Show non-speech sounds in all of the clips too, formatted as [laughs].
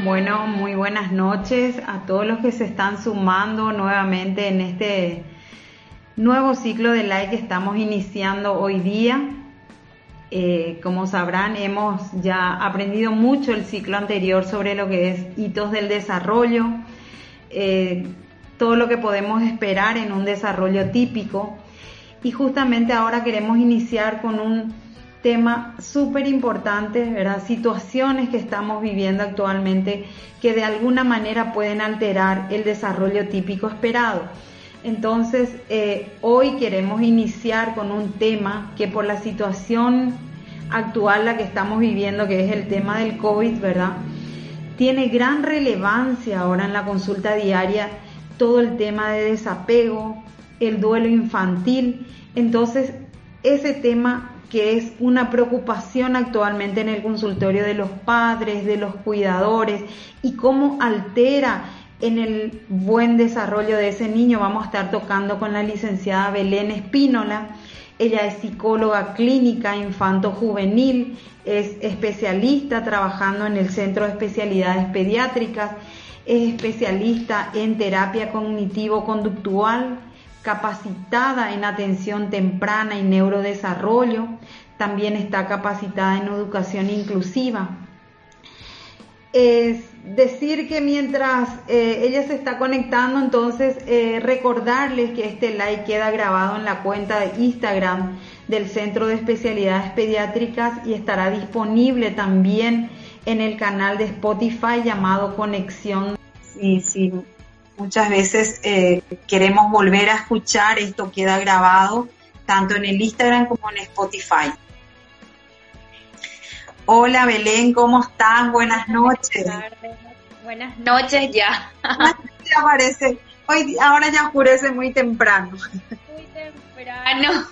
Bueno, muy buenas noches a todos los que se están sumando nuevamente en este nuevo ciclo de live que estamos iniciando hoy día. Eh, como sabrán, hemos ya aprendido mucho el ciclo anterior sobre lo que es hitos del desarrollo, eh, todo lo que podemos esperar en un desarrollo típico. Y justamente ahora queremos iniciar con un tema súper importante, ¿verdad? Situaciones que estamos viviendo actualmente que de alguna manera pueden alterar el desarrollo típico esperado. Entonces, eh, hoy queremos iniciar con un tema que por la situación actual la que estamos viviendo, que es el tema del COVID, ¿verdad? Tiene gran relevancia ahora en la consulta diaria todo el tema de desapego, el duelo infantil. Entonces, ese tema que es una preocupación actualmente en el consultorio de los padres, de los cuidadores y cómo altera en el buen desarrollo de ese niño. Vamos a estar tocando con la licenciada Belén Espínola. Ella es psicóloga clínica infanto-juvenil, es especialista trabajando en el Centro de Especialidades Pediátricas, es especialista en terapia cognitivo-conductual, capacitada en atención temprana y neurodesarrollo, también está capacitada en educación inclusiva. Es decir que mientras eh, ella se está conectando, entonces eh, recordarles que este live queda grabado en la cuenta de Instagram del Centro de Especialidades Pediátricas y estará disponible también en el canal de Spotify llamado Conexión. Sí, sí, Muchas veces eh, queremos volver a escuchar, esto queda grabado tanto en el Instagram como en Spotify. Hola Belén, ¿cómo estás? Buenas noches. Buenas noches ya. ya parece, hoy, ahora ya oscurece muy temprano. Muy temprano.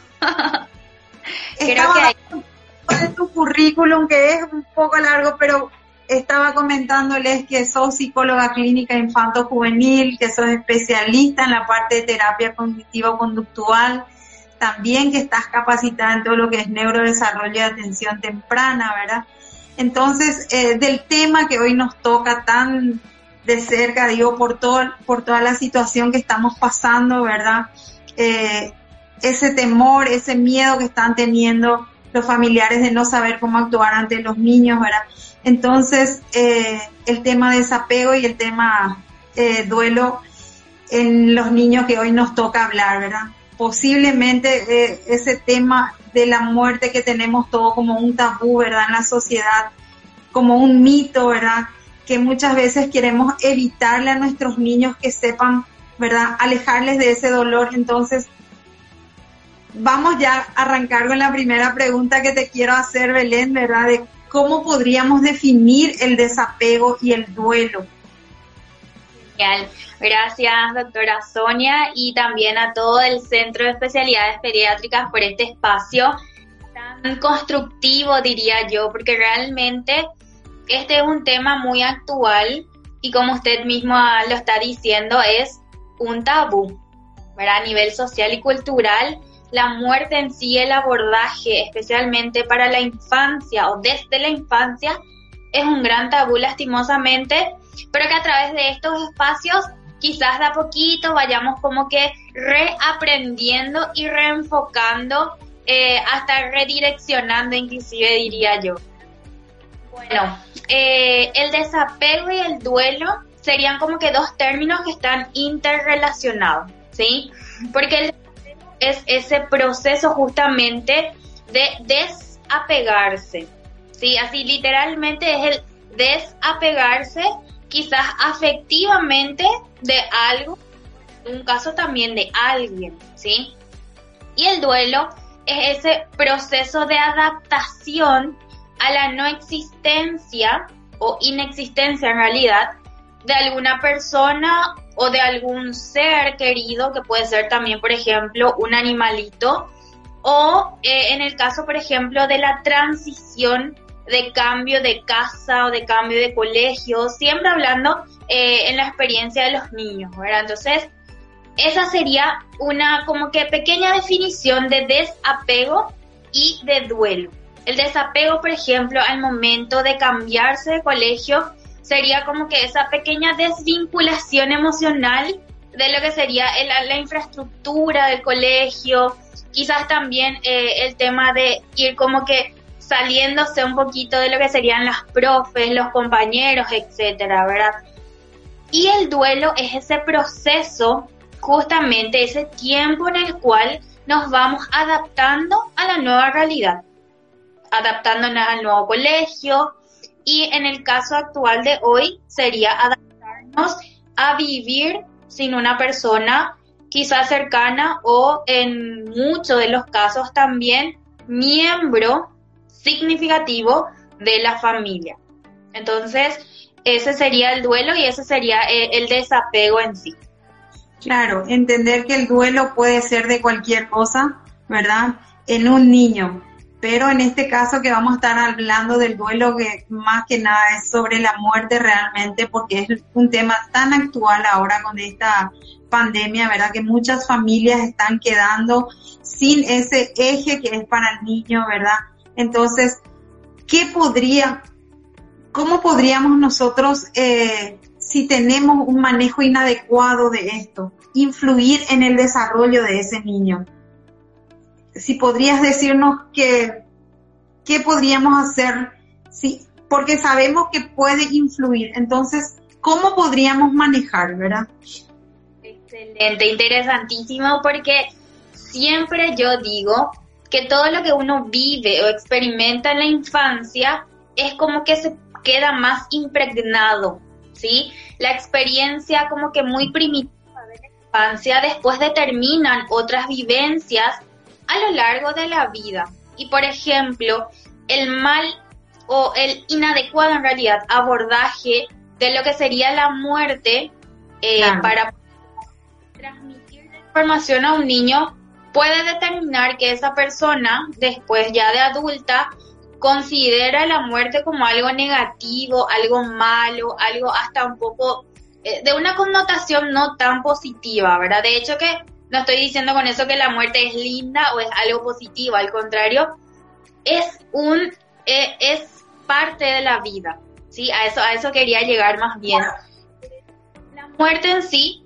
Creo que hay... tu currículum que es un poco largo, pero estaba comentándoles que sos psicóloga clínica infanto-juvenil, que sos especialista en la parte de terapia cognitivo-conductual, también que estás capacitada en todo lo que es neurodesarrollo y atención temprana, ¿verdad? Entonces, eh, del tema que hoy nos toca tan de cerca, digo, por, todo, por toda la situación que estamos pasando, ¿verdad? Eh, ese temor, ese miedo que están teniendo los familiares de no saber cómo actuar ante los niños, ¿verdad? Entonces, eh, el tema de desapego y el tema eh, duelo en los niños que hoy nos toca hablar, ¿verdad? Posiblemente eh, ese tema de la muerte que tenemos todo como un tabú, ¿verdad? En la sociedad, como un mito, ¿verdad? Que muchas veces queremos evitarle a nuestros niños que sepan, ¿verdad? Alejarles de ese dolor. Entonces, vamos ya a arrancar con la primera pregunta que te quiero hacer, Belén, ¿verdad? De ¿cómo podríamos definir el desapego y el duelo? Gracias, doctora Sonia, y también a todo el Centro de Especialidades Pediátricas por este espacio tan constructivo, diría yo, porque realmente este es un tema muy actual y como usted mismo lo está diciendo, es un tabú, A nivel social y cultural la muerte en sí, el abordaje, especialmente para la infancia o desde la infancia, es un gran tabú lastimosamente, pero que a través de estos espacios quizás de a poquito vayamos como que reaprendiendo y reenfocando, eh, hasta redireccionando inclusive diría yo. Bueno, eh, el desapego y el duelo serían como que dos términos que están interrelacionados, ¿sí? Porque el es ese proceso justamente de desapegarse. ¿sí? Así literalmente es el desapegarse quizás afectivamente de algo, en un caso también de alguien, ¿sí? Y el duelo es ese proceso de adaptación a la no existencia o inexistencia en realidad de alguna persona o de algún ser querido, que puede ser también, por ejemplo, un animalito, o eh, en el caso, por ejemplo, de la transición de cambio de casa o de cambio de colegio, siempre hablando eh, en la experiencia de los niños, ¿verdad? Entonces, esa sería una como que pequeña definición de desapego y de duelo. El desapego, por ejemplo, al momento de cambiarse de colegio, sería como que esa pequeña desvinculación emocional de lo que sería la infraestructura del colegio, quizás también eh, el tema de ir como que saliéndose un poquito de lo que serían las profes, los compañeros, etcétera, ¿verdad? Y el duelo es ese proceso, justamente ese tiempo en el cual nos vamos adaptando a la nueva realidad, adaptándonos al nuevo colegio y en el caso actual de hoy sería adaptarnos a vivir sin una persona quizás cercana o en muchos de los casos también miembro significativo de la familia. Entonces, ese sería el duelo y ese sería eh, el, desapego en sí. Claro, entender que el duelo puede ser de cualquier cosa, ¿verdad? En un niño, pero en este caso que vamos a estar hablando del duelo que más que nada es sobre la muerte realmente porque es un tema tan actual ahora con esta pandemia, ¿verdad? Que muchas familias están quedando sin ese eje que es para el niño, ¿verdad? Entonces, ¿qué podría, cómo podríamos nosotros, eh, si tenemos un manejo inadecuado de esto, influir en el desarrollo de ese niño? Si podrías decirnos que, qué podríamos hacer, si, porque sabemos que puede influir, entonces, ¿cómo podríamos manejar, verdad? Excelente, interesantísimo, porque siempre yo digo que todo lo que uno vive o experimenta en la infancia es como que se queda más impregnado, ¿sí? La experiencia como que muy primitiva de la infancia después determinan otras vivencias a lo largo de la vida. Y por ejemplo, el mal o el inadecuado en realidad abordaje de lo que sería la muerte eh, para transmitir la información a un niño puede determinar que esa persona, después ya de adulta, considera la muerte como algo negativo, algo malo, algo hasta un poco eh, de una connotación no tan positiva, ¿verdad? De hecho que no estoy diciendo con eso que la muerte es linda o es algo positivo, al contrario, es un eh, es parte de la vida, ¿sí? A eso a eso quería llegar más bien. La muerte en sí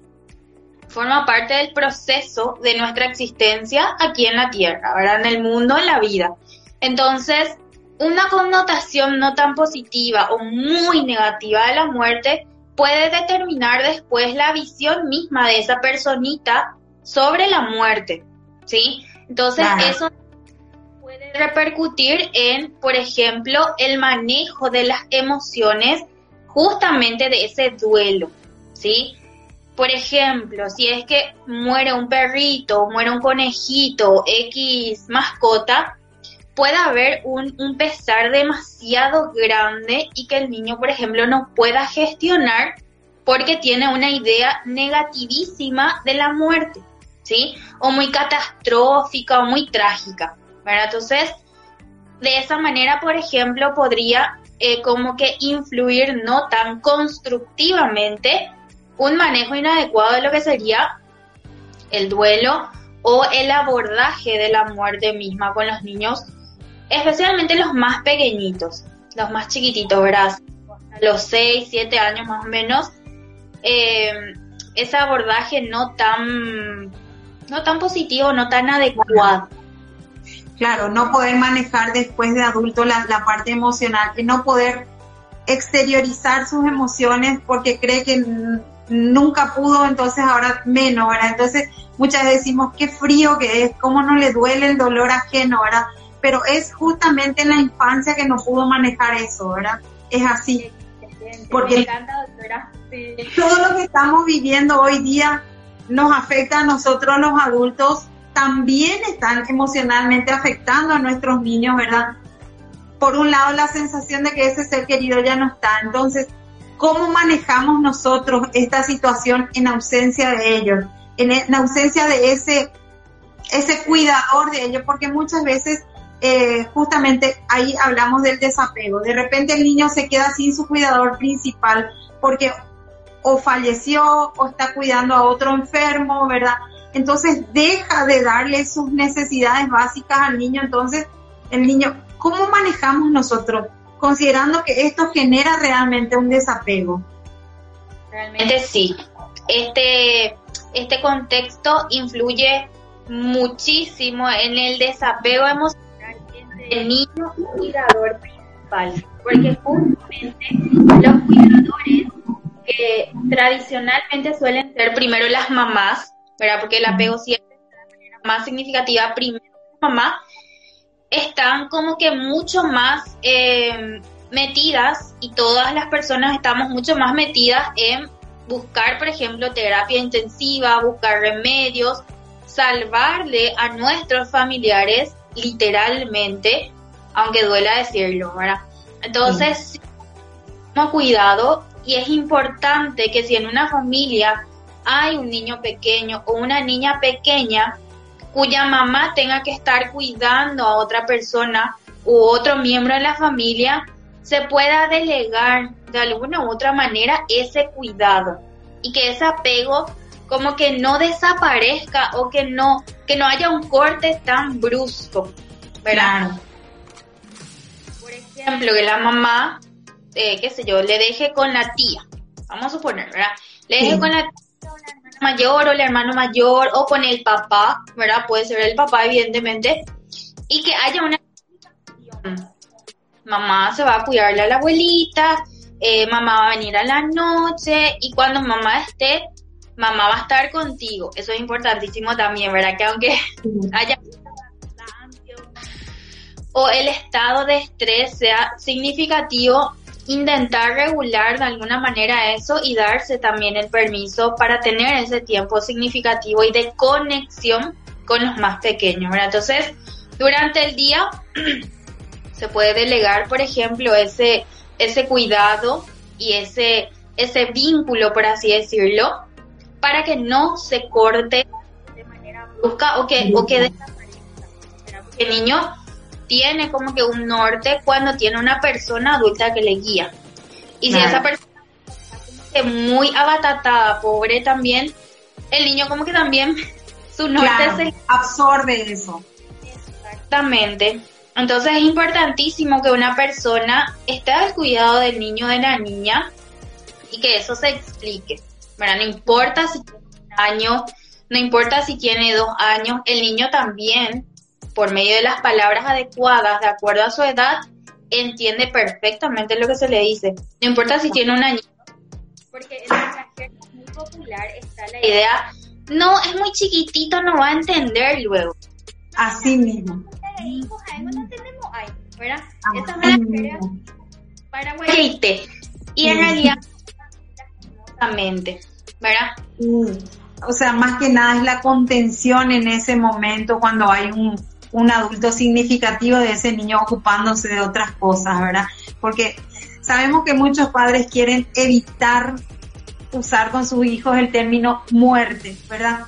forma parte del proceso de nuestra existencia aquí en la Tierra, ¿verdad? En el mundo, en la vida. Entonces, una connotación no tan positiva o muy negativa de la muerte puede determinar después la visión misma de esa personita sobre la muerte, ¿sí? Entonces, eso puede repercutir en, por ejemplo, el manejo de las emociones justamente de ese duelo, ¿sí? Por ejemplo, si es que muere un perrito, muere un conejito, X mascota, puede haber un, un, pesar demasiado grande y que el niño, por ejemplo, no pueda gestionar porque tiene una idea negativísima de la muerte, ¿sí? O muy catastrófica o muy trágica, ¿verdad? Entonces, de esa manera, por ejemplo, podría eh, como que influir no tan constructivamente un manejo inadecuado de lo que sería el duelo o el abordaje de la muerte misma con los niños, especialmente los más pequeñitos, los más chiquititos, ¿verdad? Los 6, 7 años más o menos, eh, ese abordaje no tan, no tan positivo, no tan adecuado. Claro, no poder manejar después de adulto la, la parte emocional, y no poder exteriorizar sus emociones porque cree que nunca pudo, entonces ahora menos, ¿verdad? Entonces muchas veces decimos qué frío que es, cómo no le duele el dolor ajeno, ¿verdad? Pero es justamente en la infancia que no pudo manejar eso, ¿verdad? Es así. Porque todo lo que estamos viviendo hoy día nos afecta a nosotros los adultos, también están emocionalmente afectando a nuestros niños, ¿verdad? Por un lado la sensación de que ese ser querido ya no está, entonces ¿Cómo manejamos nosotros esta situación en ausencia de ellos? En, ausencia de ese, ese cuidador de ellos, porque muchas veces eh, justamente ahí hablamos del desapego. De repente el niño se queda sin su cuidador principal porque o falleció o está cuidando a otro enfermo, ¿verdad? Entonces deja de darle sus necesidades básicas al niño. Entonces el niño, ¿cómo manejamos nosotros considerando que esto genera realmente un desapego. Realmente sí. Este, este contexto influye muchísimo en el desapego emocional entre el niño y cuidador principal, porque justamente los cuidadores que tradicionalmente suelen ser primero las mamás, ¿verdad? Porque el apego siempre es la manera más significativa primero la mamá, están como que mucho más eh, metidas y todas las personas estamos mucho más metidas en buscar, por ejemplo, terapia intensiva, buscar remedios, salvarle a nuestros familiares literalmente, aunque duela decirlo, ¿verdad? Entonces, sí. cuidado y es importante que si en una familia hay un niño pequeño o una niña pequeña cuya mamá tenga que estar cuidando a otra persona u otro miembro de la familia, se pueda delegar de alguna u otra manera ese cuidado y que ese apego como que no desaparezca o que no que no haya un corte tan brusco, ¿verdad? Por ejemplo, que la mamá, eh, qué sé yo, le deje con la tía, vamos a suponer, ¿verdad? Le deje con la tía la hermana mayor o el hermano mayor o con el papá, ¿verdad? Puede ser el papá, evidentemente, y que haya una mamá se va a cuidarle a la abuelita, eh, mamá va a venir a la noche y cuando mamá esté, mamá va a estar contigo. Eso es importantísimo también, ¿verdad? Que aunque haya o el estado de estrés sea significativo, intentar regular de alguna manera eso y darse también el permiso para tener ese tiempo significativo y de conexión con los más pequeños, ¿verdad? Entonces, durante el día [clears throat] se puede delegar, por ejemplo, ese, ese cuidado y ese, ese vínculo, por así decirlo, para que no se corte de manera brusca o que, o que desaparezca. Porque el niño tiene como que un norte cuando tiene una persona adulta que le guía. Y si esa persona está que muy abatatada, pobre también, el niño como que también [laughs] su norte se absorbe eso. Exactamente. Entonces es importantísimo que una persona esté al cuidado del niño o de la niña y que eso se explique. No importa si tiene un año, no importa si tiene dos años, el niño también, por medio de las palabras adecuadas, de acuerdo a su edad, entiende perfectamente lo que se le dice. No importa si tiene un año, porque en el muy popular está la idea, no, es muy chiquitito, no va a entender luego. Así mismo ¿verdad? Esa es para Y en realidad, ¿verdad? O sea, más que nada es la contención en ese momento cuando hay un, un adulto significativo de ese niño ocupándose de otras cosas, ¿verdad? Porque sabemos que muchos padres quieren evitar usar con sus hijos el término muerte, ¿verdad?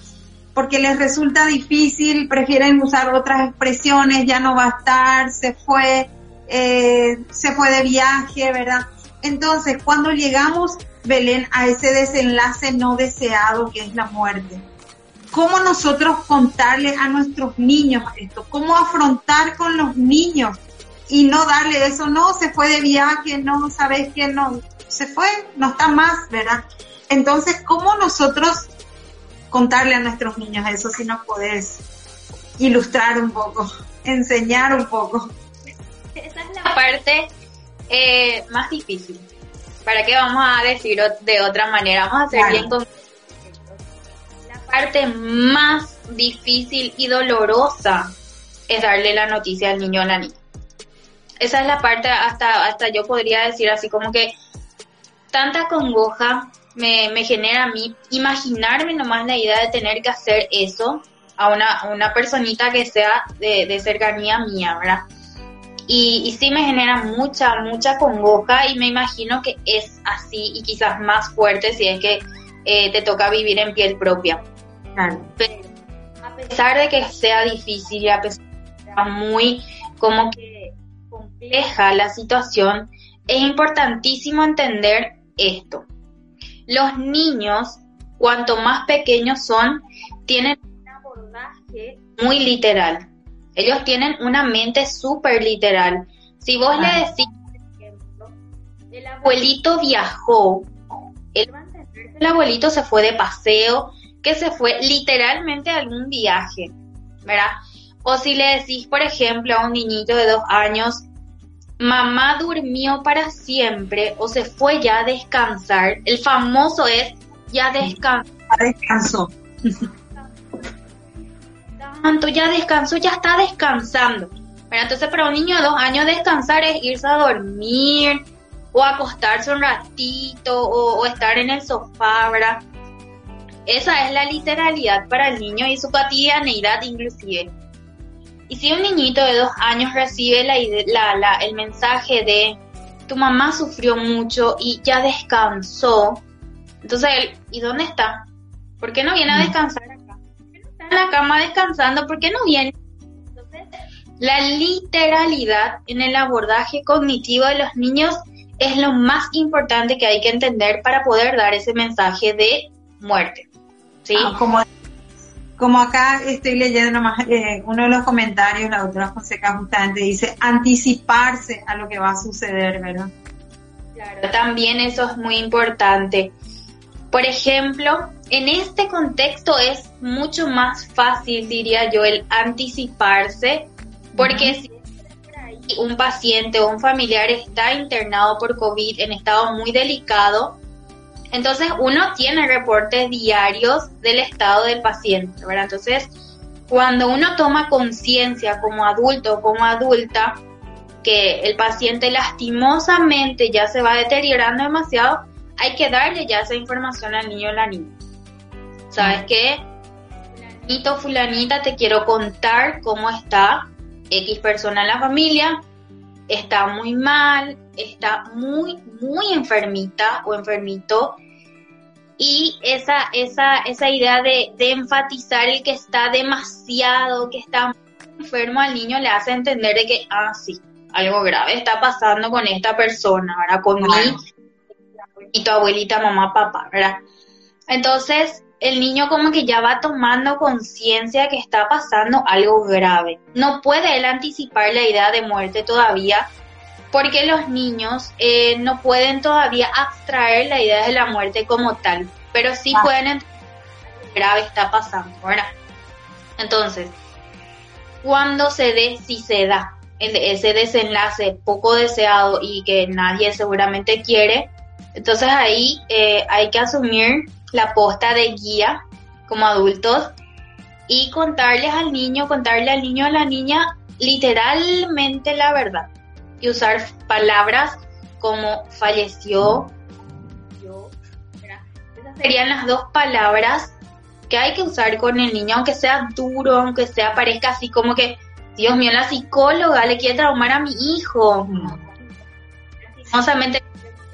porque les resulta difícil, prefieren usar otras expresiones, ya no va a estar, se fue, eh, se fue de viaje, ¿verdad? Entonces, cuando llegamos, Belén, a ese desenlace no deseado que es la muerte, ¿cómo nosotros contarle a nuestros niños esto? ¿Cómo afrontar con los niños? Y no darle eso, no, se fue de viaje, no, sabes que no, se fue, no está más, ¿verdad? Entonces, ¿cómo nosotros contarle a nuestros niños eso si nos podés ilustrar un poco, enseñar un poco. Esa es la parte eh, más difícil. ¿Para qué vamos a decir de otra manera? Vamos a hacer bien con... La parte más difícil y dolorosa es darle la noticia al niño o a la niña. Esa es la parte, hasta, hasta yo podría decir así como que tanta congoja, me, me, genera a mí imaginarme nomás la idea de tener que hacer eso a una, una personita que sea de, de cercanía mía, ¿verdad? Y, y, sí me genera mucha, mucha congoja y me imagino que es así y quizás más fuerte si es que eh, te toca vivir en piel propia. Pero a pesar de que sea difícil y a pesar de que sea muy como que compleja la situación, es importantísimo entender esto los niños, cuanto más pequeños son, tienen un abordaje muy literal. Ellos tienen una mente súper literal. Si vos le decís, abuelito viajó, el el abuelito se fue de paseo, que se fue literalmente a algún viaje, ¿verdad? O si le decís, por ejemplo, a un niñito de dos años, mamá durmió para siempre o se fue ya a descansar, el famoso es ya descansó. Ya descansó. Tanto ya descansó, ya está descansando. Pero entonces para un niño de dos años descansar es irse a dormir, o acostarse un ratito o, estar en el sofá, ¿verdad? Esa es la literalidad para el niño y su cotidianeidad inclusive. Y si un niñito de dos años recibe la, el mensaje de tu mamá sufrió mucho y ya descansó, entonces él, ¿y dónde está? ¿Por qué no viene a mm. descansar acá? ¿Por qué no está en la cama descansando? ¿Por qué no viene? Entonces, la literalidad en el abordaje cognitivo de los niños es lo más importante que hay que entender para poder dar ese mensaje de muerte. ¿Sí? Ah, como, como acá estoy leyendo nomás eh, uno de los comentarios, la doctora Fonseca justamente dice anticiparse a lo que va a suceder, ¿verdad? Claro, también eso es muy importante. Por ejemplo, en este contexto es mucho más fácil, diría yo, el anticiparse, porque si un paciente o un familiar está internado por COVID en estado muy delicado, entonces uno tiene reportes diarios del estado del paciente, ¿verdad? Entonces, cuando uno toma conciencia como adulto como adulta que el paciente lastimosamente ya se va deteriorando demasiado, hay que darle ya esa información al niño o la niña. ¿Sabes qué? Fulanito, fulanita, te quiero contar cómo está X persona en la familia está muy mal, está muy, muy enfermita o enfermito. Y esa, esa, esa idea de, enfatizar el que está demasiado, que está enfermo al niño, le hace entender de que, ah, sí, algo grave está pasando con esta persona, ¿verdad? Con y tu abuelita, mamá, papá, ¿verdad? Entonces, el niño como que ya va tomando conciencia que está pasando algo grave. No puede él anticipar la idea de muerte todavía porque los niños eh, no pueden todavía abstraer la idea de la muerte como tal, pero sí ah. pueden entender que grave está pasando, ¿verdad? Entonces, cuando se dé, si se da ese desenlace poco deseado y que nadie seguramente quiere, entonces ahí eh, hay que asumir la posta de guía como adultos y contarles al niño, contarle al niño o a la niña literalmente la verdad y usar palabras como falleció. Serían las dos palabras que hay que usar con el niño, aunque sea duro, aunque sea parezca así como que, Dios mío, la psicóloga le quiere traumar a mi hijo. Lastimosamente,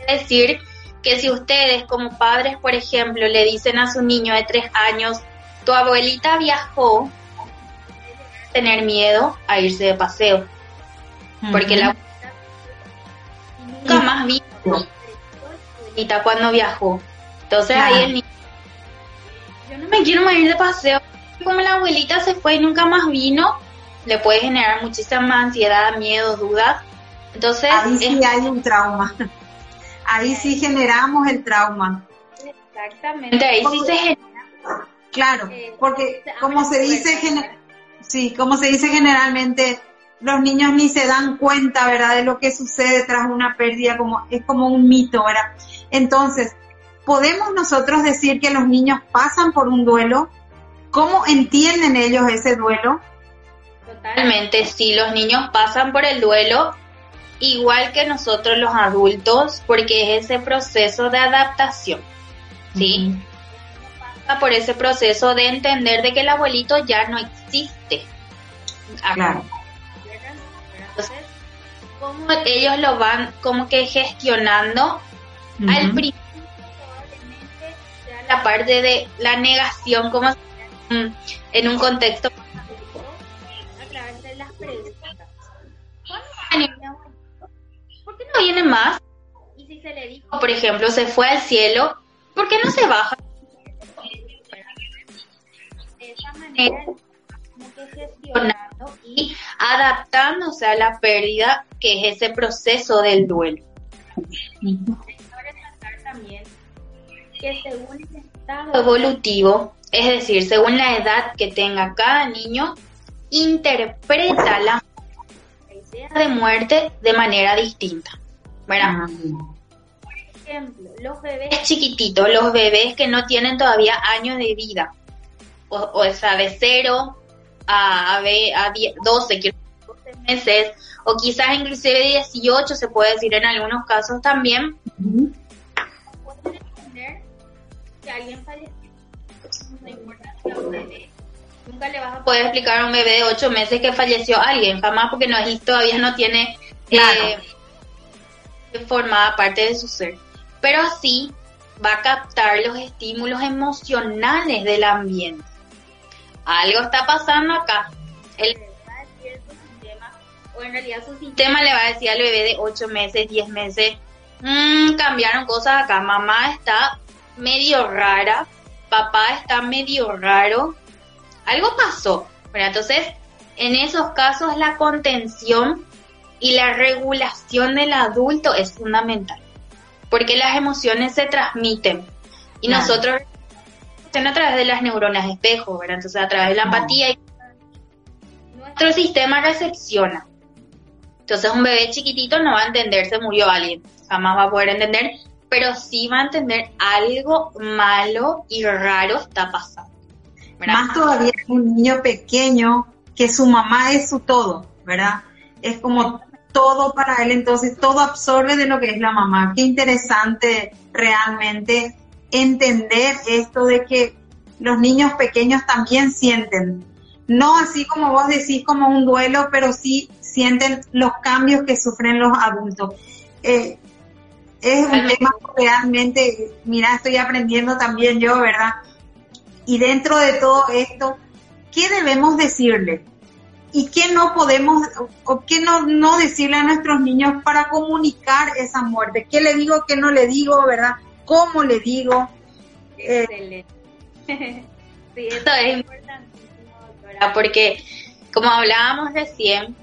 decir que si ustedes como padres, por ejemplo, le dicen a su niño de tres años, tu abuelita viajó, tener miedo a irse de paseo, porque la nunca más vino. Abuelita cuando viajó. Entonces ahí el niño, yo no me quiero ir de paseo, como la abuelita se fue y nunca más vino, le puede generar muchísima ansiedad, miedo, dudas. Entonces, ahí sí hay un trauma ahí sí generamos el trauma. Exactamente, ahí sí se genera. Claro, eh, porque como se dice, sí, como se dice generalmente, los niños ni se dan cuenta, ¿verdad?, de lo que sucede tras una pérdida, como es como un mito, ¿verdad? Entonces, podemos nosotros decir que los niños pasan por un duelo. ¿Cómo entienden ellos ese duelo? Totalmente, sí, los niños pasan por el duelo igual que nosotros los adultos, porque es ese proceso de adaptación, ¿sí? Pasa por ese proceso de entender de que el abuelito ya no existe. Claro. Entonces, cómo ellos lo van como que gestionando, al principio probablemente sea la parte de la negación, como en un contexto no viene más? Y si se le dijo, por ejemplo, se fue al cielo, ¿por qué no se baja? De esa manera, gestionando y adaptándose a la pérdida, que es ese proceso del duelo. también que según el estado evolutivo, es decir, según la edad que tenga cada niño, interpreta la idea de muerte de manera distinta. ¿Verdad? Por ejemplo, los bebés chiquititos, los bebés que no tienen todavía años de vida, o, o sea, de 0 a, a, a 12, 12 meses, o quizás inclusive 18, se puede decir en algunos casos también, pueden entender que alguien falleció. No importa si un bebé. Nunca le vas a poder explicar a un bebé de 8 meses que falleció alguien, jamás porque no es, todavía no tiene eh, formada parte de su ser. Pero sí va a captar los estímulos emocionales del ambiente. Algo está pasando acá. El bebé va a decir su sistema, o en realidad su sistema le va a decir al bebé de 8 meses, 10 meses, mmm, cambiaron cosas acá, mamá está medio rara, papá está medio raro, algo pasó. Bueno, entonces, en esos casos la contención y la regulación del adulto es fundamental, porque las emociones se transmiten y nosotros a través de las neuronas espejo, ¿verdad? Entonces a través de la empatía y nuestro sistema recepciona. Entonces un bebé chiquitito no va a entender se murió alguien, jamás va a poder entender, pero sí va a entender algo malo y raro está pasando. Más todavía un niño pequeño que su mamá es su todo, ¿verdad? Es como todo para él, entonces todo absorbe de lo que es la mamá. Qué interesante realmente entender esto de que los niños pequeños también sienten, no así como vos decís como un duelo, pero sí sienten los cambios que sufren los adultos. Eh, es un tema realmente, mira, estoy aprendiendo también yo, ¿verdad? Y dentro de todo esto, ¿qué debemos decirle? ¿Y qué no podemos, o qué no, no decirle a nuestros niños para comunicar esa muerte? ¿Qué le digo, qué no le digo, verdad? cómo le digo. Eh, [laughs] sí, esto es importantísimo, doctora, porque como hablábamos recién,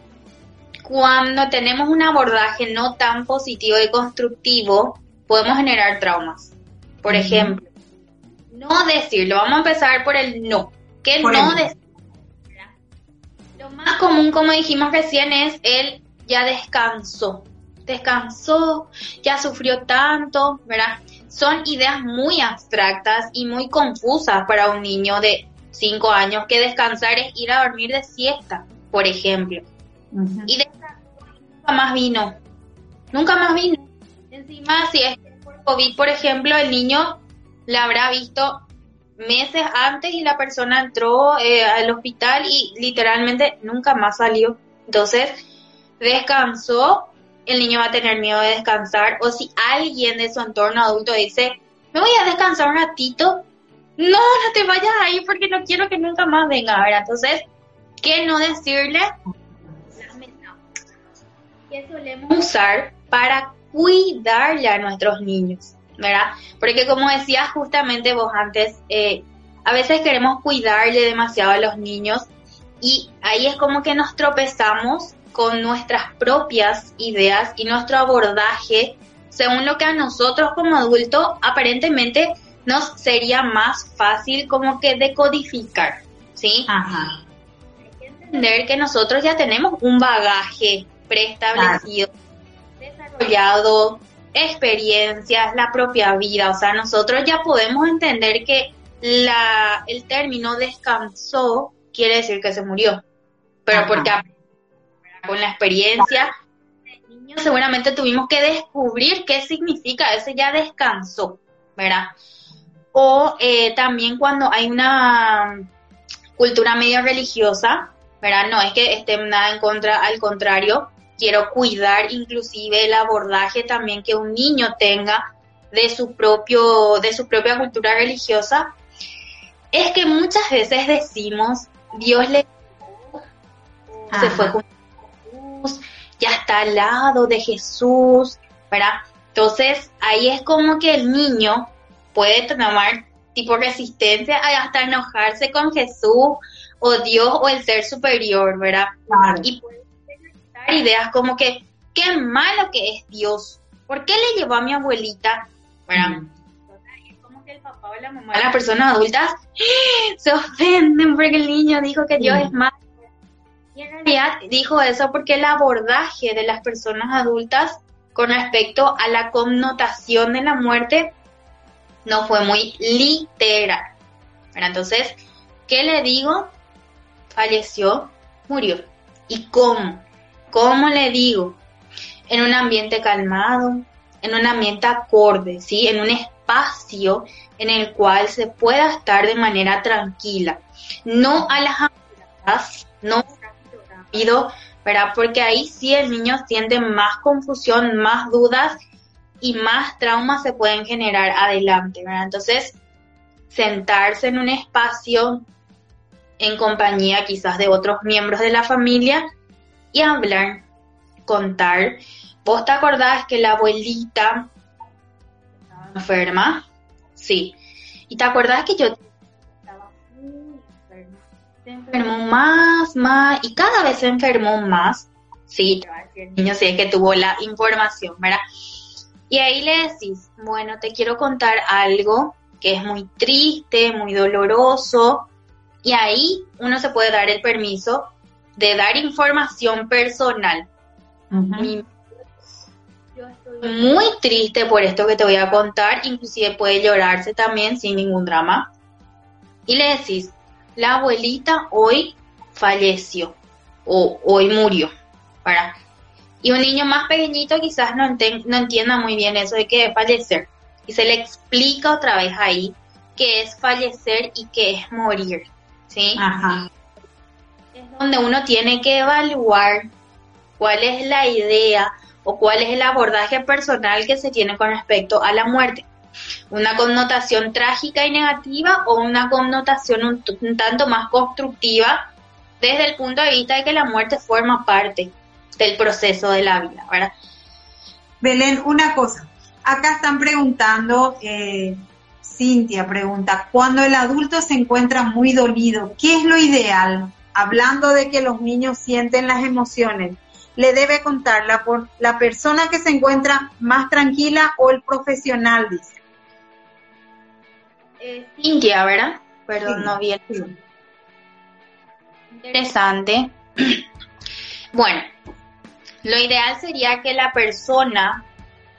cuando tenemos un abordaje no tan positivo y constructivo, podemos generar traumas. Por ejemplo, no decirlo, vamos a empezar por el no. ¿Qué no decir? Más común, como dijimos recién, es el ya descansó. Descansó, ya sufrió tanto, ¿verdad? son ideas muy abstractas y muy confusas para un niño de 5 años que descansar es ir a dormir de siesta, por ejemplo. Y descansar nunca más vino. Nunca más vino. Encima, si es por COVID, por ejemplo, el niño la habrá visto meses antes y la persona entró eh, al hospital y literalmente nunca más salió. Entonces, descansó el niño va a tener miedo de descansar o si alguien de su entorno adulto dice, me voy a descansar un ratito, no, no te vayas ahí porque no quiero que nunca más venga. A entonces, ¿qué no decirle? Que solemos usar para cuidarle a nuestros niños, ¿verdad? Porque como decías justamente vos antes, eh, a veces queremos cuidarle demasiado a los niños y ahí es como que nos tropezamos con nuestras propias ideas y nuestro abordaje según lo que a nosotros como adultos aparentemente nos sería más fácil como que decodificar, ¿sí? Ajá. Hay que entender que nosotros ya tenemos un bagaje preestablecido, desarrollado, experiencias, la propia vida, o sea, nosotros ya podemos entender que la, el término descansó quiere decir que se murió, pero porque con la experiencia niño seguramente tuvimos que descubrir qué significa ese ya descansó, ¿verdad? O eh, también cuando hay una cultura medio religiosa, ¿verdad? No es que esté nada en contra, al contrario, quiero cuidar inclusive el abordaje también que un niño tenga de su propio, de su propia cultura religiosa, es que muchas veces decimos, Dios le se fue ya está al lado de Jesús, ¿verdad? Entonces ahí es como que el niño puede tomar tipo resistencia hasta enojarse con Jesús o Dios o el ser superior, ¿verdad? Y puede ideas como que qué malo que es Dios, ¿por qué le llevó a mi abuelita? Bueno, es como que el papá o la mamá, las personas adultas, se ofenden porque el niño dijo que Dios es malo. Y en realidad dijo eso porque el abordaje de las personas adultas con respecto a la connotación de la muerte no fue muy literal. entonces, ¿qué le digo? Falleció, murió. ¿Y cómo? ¿Cómo le digo? En un ambiente calmado, en un ambiente acorde, ¿sí? En un espacio en el cual se pueda estar de manera tranquila. No a las apuradas, no rápido, ¿verdad? Porque ahí sí el niño siente más confusión, más dudas y más traumas se pueden generar adelante, ¿verdad? Entonces, sentarse en un espacio en compañía quizás de otros miembros de la familia y hablar, contar. ¿Vos te acordás que la abuelita estaba enferma? Sí. ¿Y te acordás que yo estaba muy enferma? Se enfermó más, más, y cada vez se enfermó más. Sí, el niño sí es que tuvo la información, ¿verdad? Y ahí le decís, bueno, te quiero contar algo que es muy triste, muy doloroso, y ahí uno se puede dar el permiso de dar información personal. yo estoy muy triste por esto que te voy a contar, inclusive puede llorarse también sin ningún drama. Y le decís, la abuelita hoy falleció o hoy murió. ¿para? Y un niño más pequeñito quizás no, no entienda muy bien eso de que es fallecer. Y se le explica otra vez ahí qué es fallecer y qué es morir. ¿Sí? Ajá. Es donde uno tiene que evaluar cuál es la idea o cuál es el abordaje personal que se tiene con respecto a la muerte. Una connotación trágica y negativa o una connotación un, tanto más constructiva desde el punto de vista de que la muerte forma parte del proceso de la vida, ¿verdad? Belén, una cosa. Acá están preguntando, eh, Cintia pregunta, cuando el adulto se encuentra muy dolido, ¿qué es lo ideal? Hablando de que los niños sienten las emociones, ¿le debe contarla por la persona que se encuentra más tranquila o el profesional, dice? Eh, Cintia, ¿verdad? Perdón, no vi Interesante. [clears throat] Bueno, lo ideal sería que la persona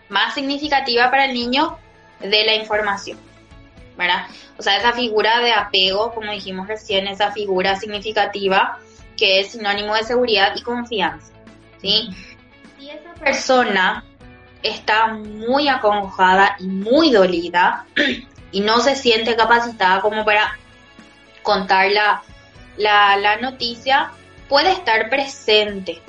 más significativa para el niño dé la información, ¿verdad? O sea, esa figura de apego, como dijimos recién, esa figura significativa que es sinónimo de seguridad y confianza. Si esa persona está muy acongojada y muy dolida [clears throat] y no se siente capacitada como para contar la, noticia, puede estar presente,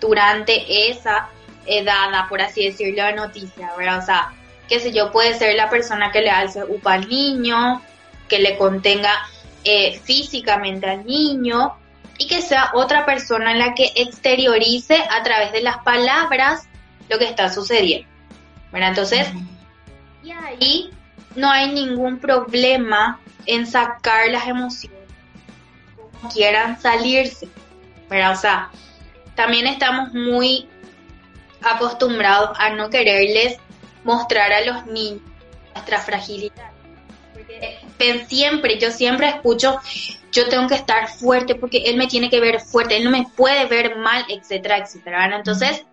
durante esa edad, por así decirlo, de noticia. O sea, qué sé yo, puede ser la persona que le alce upa al niño, que le contenga eh, físicamente al niño y que sea otra persona la que exteriorice a través de las palabras lo que está sucediendo. ¿verdad? Entonces, y ahí no hay ningún problema en sacar las emociones como quieran salirse. ¿verdad? O sea, también estamos muy acostumbrados a no quererles mostrar a los niños nuestra fragilidad. Porque siempre, yo siempre escucho, yo tengo que estar fuerte porque él me tiene que ver fuerte, él no me puede ver mal, etcétera, etcétera. Entonces,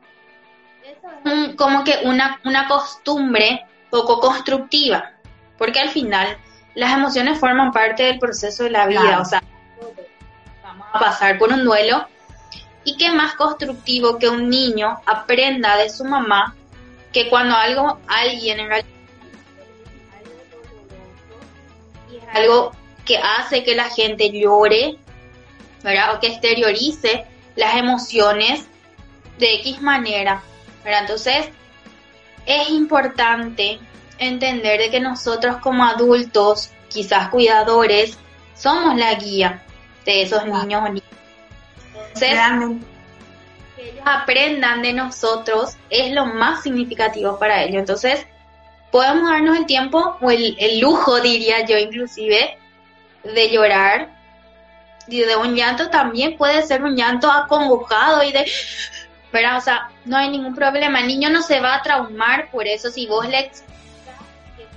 es como que una, una costumbre poco constructiva, porque al final las emociones forman parte del proceso de la vida, o sea, vamos a pasar por un duelo y qué más constructivo que un niño aprenda de su mamá que cuando algo, alguien en realidad algo que hace que la gente llore. O que exteriorice las emociones de X manera. Entonces, es importante entender de que nosotros como adultos, quizás cuidadores, somos la guía de esos niños o niñas entonces, que ellos aprendan de nosotros es lo más significativo para ellos. Entonces, podemos darnos el tiempo o el, lujo, diría yo inclusive, de llorar. Y de un llanto también puede ser un llanto acongojado y de ¿verdad? O sea, no hay ningún problema. El niño no se va a traumar por eso si vos le explicas que.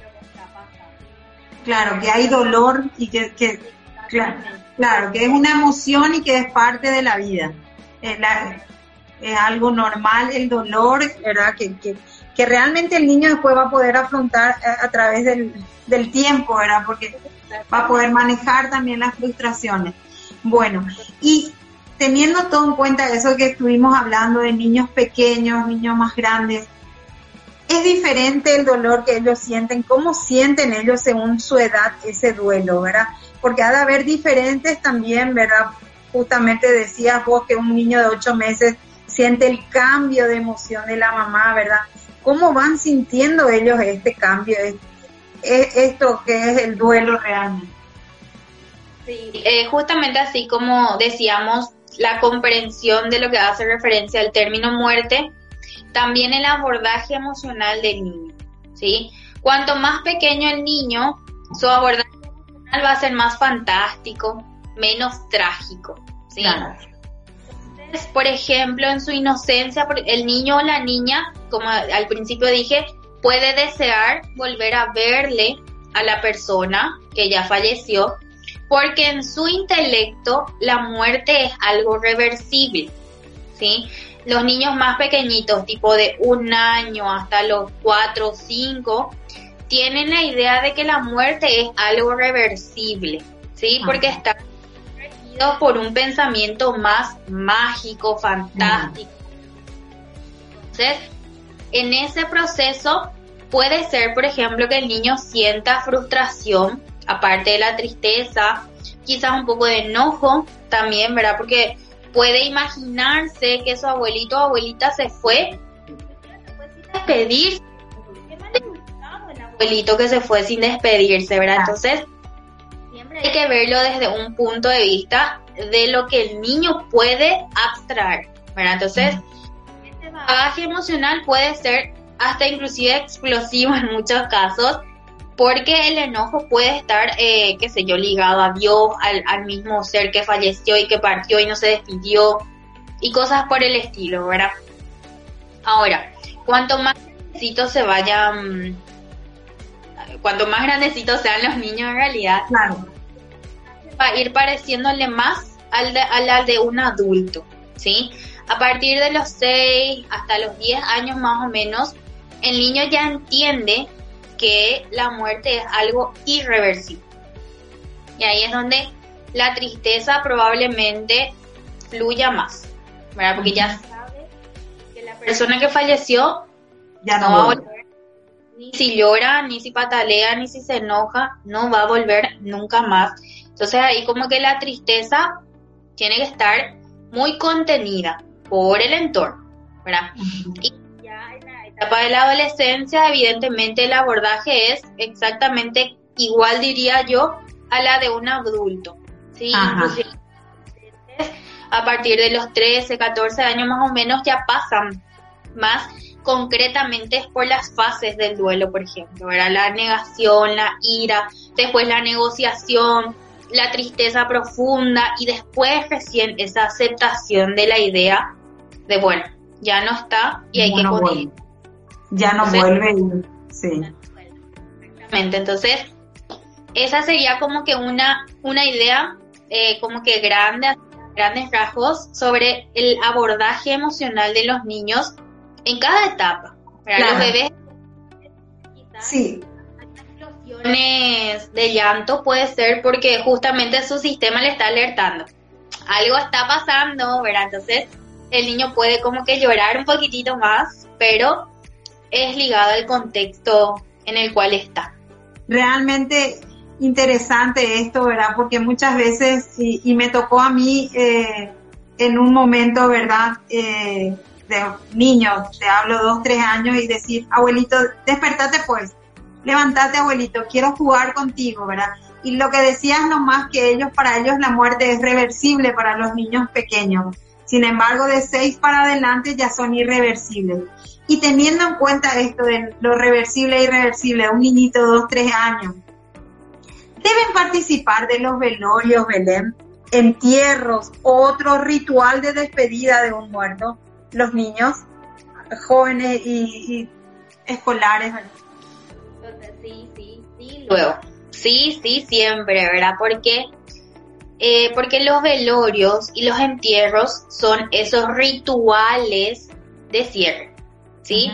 Claro, que hay dolor y que, que claro, claro, que es una emoción y que es parte de la vida. Es, es algo normal el dolor, ¿verdad? Que, que, que, realmente el niño después va a poder afrontar a, a través del, del tiempo, ¿verdad? Porque va a poder manejar también las frustraciones. Bueno, y teniendo todo en cuenta eso que estuvimos hablando de niños pequeños, niños más grandes, es diferente el dolor que ellos sienten, cómo sienten ellos según su edad ese duelo, ¿verdad? Porque ha de haber diferentes también, ¿verdad? Justamente decías vos que un niño de ocho meses siente el cambio de emoción de la mamá, ¿verdad? ¿Cómo van sintiendo ellos este cambio, esto que es el duelo realmente? Sí, eh, justamente así como decíamos, la comprensión de lo que hace referencia al término muerte, también el abordaje emocional del niño, ¿sí? Cuanto más pequeño el niño, su abordaje emocional va a ser más fantástico, menos trágico, ¿sí? Por ejemplo, en su inocencia, el niño o la niña, como al principio dije, puede desear volver a verle a la persona que ya falleció porque en su intelecto la muerte es algo reversible, ¿sí? Los niños más pequeñitos, tipo de un año hasta los cuatro o cinco, tienen la idea de que la muerte es algo reversible, ¿sí? Porque está por un pensamiento más mágico, fantástico. Entonces, en ese proceso puede ser, por ejemplo, que el niño sienta frustración aparte de la tristeza, quizás un poco de enojo también, ¿verdad? Porque puede imaginarse que su abuelito o abuelita se fue sin despedirse. Qué mal el abuelito que se fue sin despedirse, ¿verdad? Entonces, hay que verlo desde un punto de vista de lo que el niño puede abstraer, ¿verdad? Entonces, este bagaje emocional puede ser hasta inclusive explosivo en muchos casos porque el enojo puede estar, eh, qué sé yo, ligado a Dios, al, mismo ser que falleció y que partió y no se despidió, y cosas por el estilo, ¿verdad? Ahora, cuanto más grandecitos se vayan, cuanto más grandecitos sean los niños en realidad, claro. Va a ir pareciéndole más al de, al de un adulto, ¿sí? A partir de los 6 hasta los 10 años más o menos, el niño ya entiende que la muerte es algo irreversible. Y ahí es donde la tristeza probablemente fluya más, ¿verdad? Porque ya sabe que la persona que falleció ya no, va a volver, ni si llora, ni si patalea, ni si se enoja, no va a volver nunca más. Entonces ahí como que la tristeza tiene que estar muy contenida por el entorno, ¿verdad? etapa de la adolescencia, evidentemente el abordaje es exactamente igual, diría yo, a la de un adulto. ¿sí? a partir de los 13, 14 años más o menos ya pasan más concretamente por las fases del duelo, por ejemplo, era la negación, la ira, después la negociación, la tristeza profunda y después recién esa aceptación de la idea de, bueno, ya no está y hay que continuar ya no vuelve. Sí. Exactamente. Entonces, esa sería como que una, una idea eh, como que grande, grandes rasgos sobre el abordaje emocional de los niños en cada etapa. Para los bebés, sí. De llanto puede ser porque justamente su sistema le está alertando. Algo está pasando, ¿verdad? Entonces el niño puede como que llorar un poquitito más, pero es ligada al contexto en el cual está. Realmente interesante esto, ¿verdad? Porque muchas veces, y, me tocó a mí eh, en un momento, ¿verdad? Eh, de niño, te hablo dos, tres años y decir, abuelito, despertate pues, levantate abuelito, quiero jugar contigo, ¿verdad? Y lo que decías nomás que ellos, para ellos la muerte es reversible para los niños pequeños. Sin embargo, de seis para adelante ya son irreversibles. Y teniendo en cuenta esto de lo reversible e irreversible, un niñito de 2, 3 años, deben participar de los velorios, Belén, entierros, otro ritual de despedida de un muerto. los niños, jóvenes y, escolares. sí, sí, sí, luego. Sí, sí, siempre, ¿verdad? Porque, eh, porque los velorios y los entierros son esos rituales de cierre, ¿sí?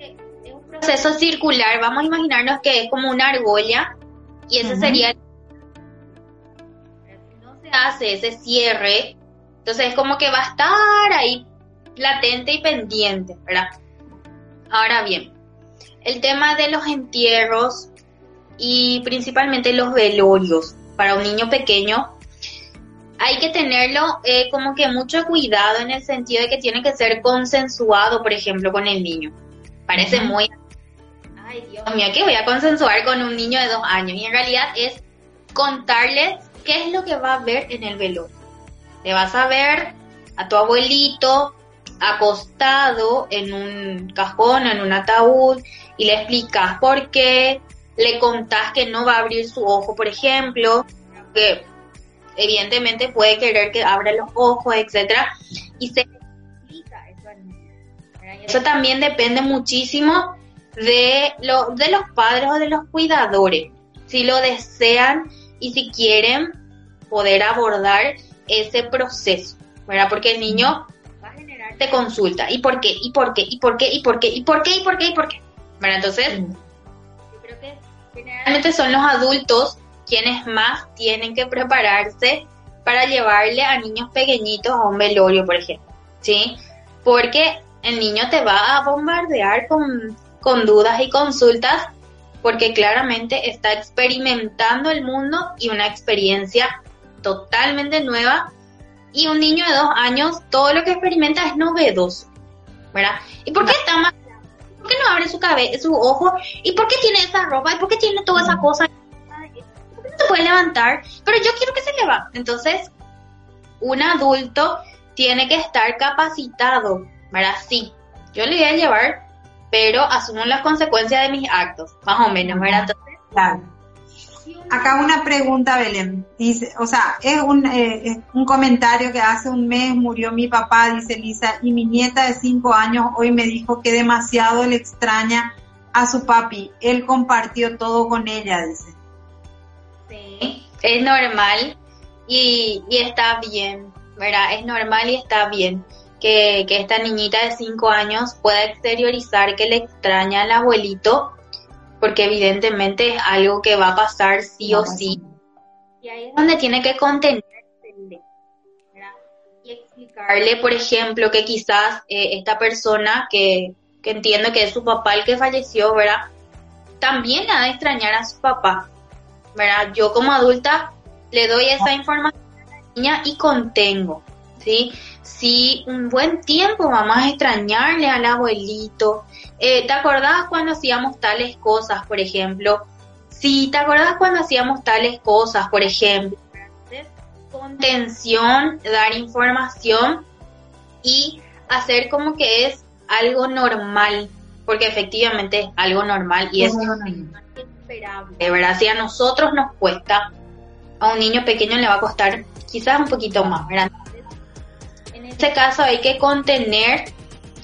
es, un proceso circular, vamos a imaginarnos que es como una argolla y ese sería... Si no se hace ese cierre, entonces es como que va a estar ahí latente y pendiente, ¿verdad? Ahora bien, el tema de los entierros y principalmente los velorios para un niño pequeño hay que tenerlo eh, como que mucho cuidado en el sentido de que tiene que ser consensuado, por ejemplo, con el niño. Parece muy... Ay, Dios mío, ¿qué voy a consensuar con un niño de dos años? Y en realidad es contarles qué es lo que va a ver en el velorio. Le vas a ver a tu abuelito acostado en un cajón, en un ataúd, y le explicas por qué, le contás que no va a abrir su ojo, por ejemplo, que evidentemente puede querer que abra los ojos, etcétera, y se explica eso al niño. eso también depende muchísimo de, lo, de los padres o de los cuidadores, si lo desean y si quieren poder abordar ese proceso, ¿verdad? Porque el niño va a generarte consulta, ¿y por qué? ¿Y por qué? ¿Y por qué? ¿Y por qué? ¿Y por qué? ¿Y por qué? ¿Y por qué? ¿Verdad? Entonces, generalmente son los adultos quienes más tienen que prepararse para llevarle a niños pequeñitos a un velorio, por ejemplo, ¿sí? Porque el niño te va a bombardear con, con dudas y consultas porque claramente está experimentando el mundo y una experiencia totalmente nueva y un niño de dos años todo lo que experimenta es novedoso, ¿verdad? ¿Y por qué está más ¿Por qué no abre su cabeza, su ojo? ¿Y por qué tiene esa ropa? ¿Y por qué tiene toda esa cosa? se puede levantar, pero yo quiero que se levante. Entonces, un adulto tiene que estar capacitado, ¿verdad? Sí, yo le voy a llevar, pero asumo las consecuencias de mis actos, más o menos, ¿verdad? Entonces, claro. Acá una pregunta, Belén. Dice, o sea, es un, eh, un comentario que hace un mes murió mi papá, dice Lisa, y mi nieta de cinco años hoy me dijo que demasiado le extraña a su papi. Él compartió todo con ella, dice. Sí, es normal y, está bien, ¿verdad? Es normal y está bien que, esta niñita de 5 años pueda exteriorizar que le extraña al abuelito, porque evidentemente es algo que va a pasar sí o sí. Y ahí es donde tiene que contenerse y explicarle, por ejemplo, que quizás eh, esta persona que, que entiendo que es su papá el que falleció, ¿verdad? También ha de extrañar a su papá ¿verdad? Yo como adulta le doy esa información a la niña y contengo, ¿sí? Si un buen tiempo vamos a extrañarle al abuelito, eh, ¿te acordabas cuando hacíamos tales cosas, por ejemplo? Si te acordabas cuando hacíamos tales cosas, por ejemplo, contención, dar información y hacer como que es algo normal, porque efectivamente es algo normal y es de verdad, si a nosotros nos cuesta, a un niño pequeño le va a costar quizás un poquito más, ¿verdad? En este caso hay que contener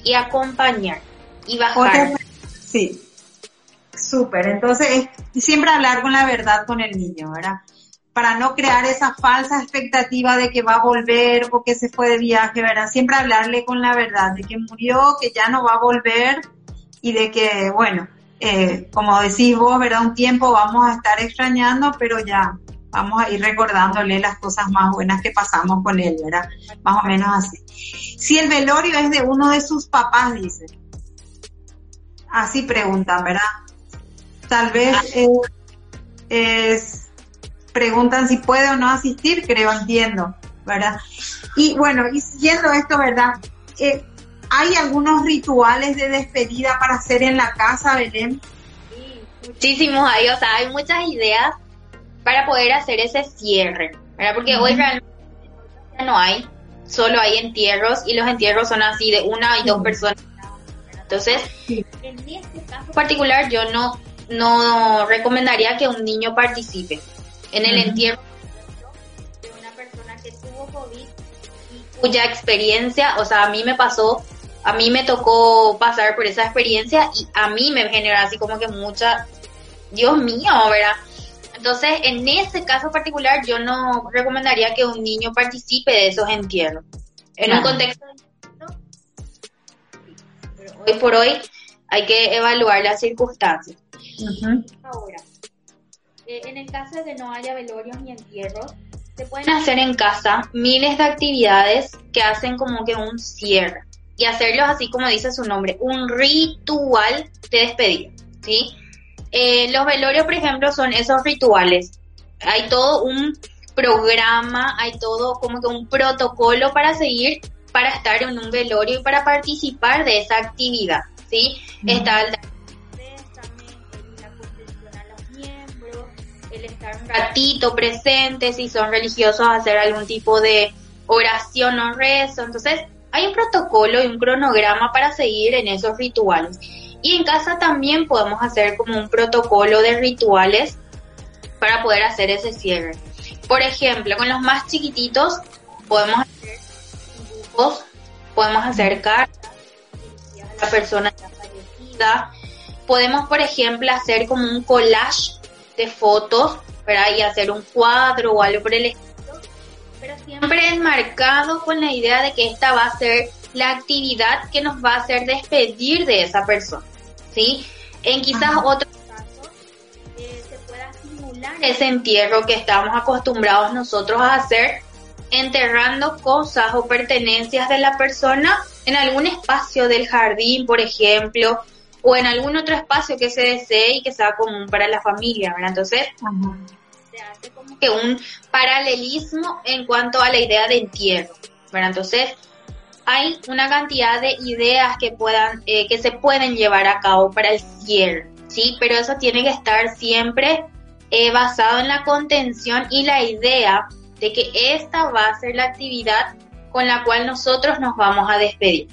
y acompañar y bajar. Sí, súper. Entonces, siempre hablar con la verdad con el niño, ¿verdad? Para no crear esa falsa expectativa de que va a volver o que se fue de viaje, ¿verdad? Siempre hablarle con la verdad, de que murió, que ya no va a volver y de que, bueno, eh, como decís vos, ¿verdad? Un tiempo vamos a estar extrañando, pero ya vamos a ir recordándole las cosas más buenas que pasamos con él, ¿verdad? Más o menos así. Si el velorio es de uno de sus papás, dice. Así preguntan, ¿verdad? Tal vez eh, preguntan si puede o no asistir, creo, entiendo, ¿verdad? Y bueno, y siguiendo esto, ¿verdad? Eh, ¿Hay algunos rituales de despedida para hacer en la casa, Belén? Sí, muchísimos hay, o sea, hay muchas ideas para poder hacer ese cierre, ¿verdad? Porque hoy realmente no hay, solo hay entierros y los entierros son así de una y dos personas. Entonces, en este caso particular yo no, no recomendaría que un niño participe en el entierro de una persona que tuvo COVID y cuya experiencia, o sea, a mí me pasó, a mí me tocó pasar por esa experiencia y a mí me genera así como que mucha, Dios mío, ¿verdad? Entonces, en ese caso particular, yo no recomendaría que un niño participe de esos entierros. En un contexto hoy por hoy hay que evaluar las circunstancias. Ahora, eh, en el caso de que no haya velorios ni entierros, se pueden hacer en casa miles de actividades que hacen como que un cierre y hacerlos así como dice su nombre, un ritual de despedida, ¿sí? Eh, los velorios, por ejemplo, son esos rituales. Hay todo un programa, hay todo como que un protocolo para seguir para estar en un velorio y para participar de esa actividad, ¿sí? Está el el estar un ratito presente, si son religiosos, hacer algún tipo de oración o rezo. Entonces, hay un protocolo y un cronograma para seguir en esos rituales. Y en casa también podemos hacer como un protocolo de rituales para poder hacer ese cierre. Por ejemplo, con los más chiquititos podemos hacer podemos hacer cartas a la persona ya fallecida. Podemos, por ejemplo, hacer como un collage de fotos, ¿verdad? Y hacer un cuadro o algo por el estilo. Pero siempre enmarcado con la idea de que esta va a ser la actividad que nos va a hacer despedir de esa persona. ¿sí? En quizás otros casos eh, se pueda simular ese entierro que estamos acostumbrados nosotros a hacer, enterrando cosas o pertenencias de la persona en algún espacio del jardín, por ejemplo, o en algún otro espacio que se desee y que sea común para la familia, ¿verdad? Entonces, se hace como que un paralelismo en cuanto a la idea de entierro, ¿verdad? Entonces, hay una cantidad de ideas que puedan, eh, que se pueden llevar a cabo para el cierre, ¿sí? Pero eso tiene que estar siempre eh, basado en la contención y la idea de que esta va a ser la actividad con la cual nosotros nos vamos a despedir.